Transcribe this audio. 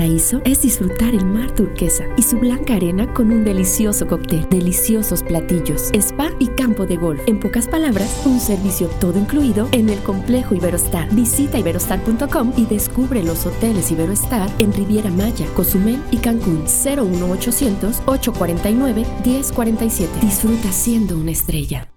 paraíso es disfrutar el mar turquesa y su blanca arena con un delicioso cóctel, deliciosos platillos, spa y campo de golf. En pocas palabras, un servicio todo incluido en el complejo Iberostar. Visita iberostar.com y descubre los hoteles Iberostar en Riviera Maya, Cozumel y Cancún. 01800 849 1047. Disfruta siendo una estrella.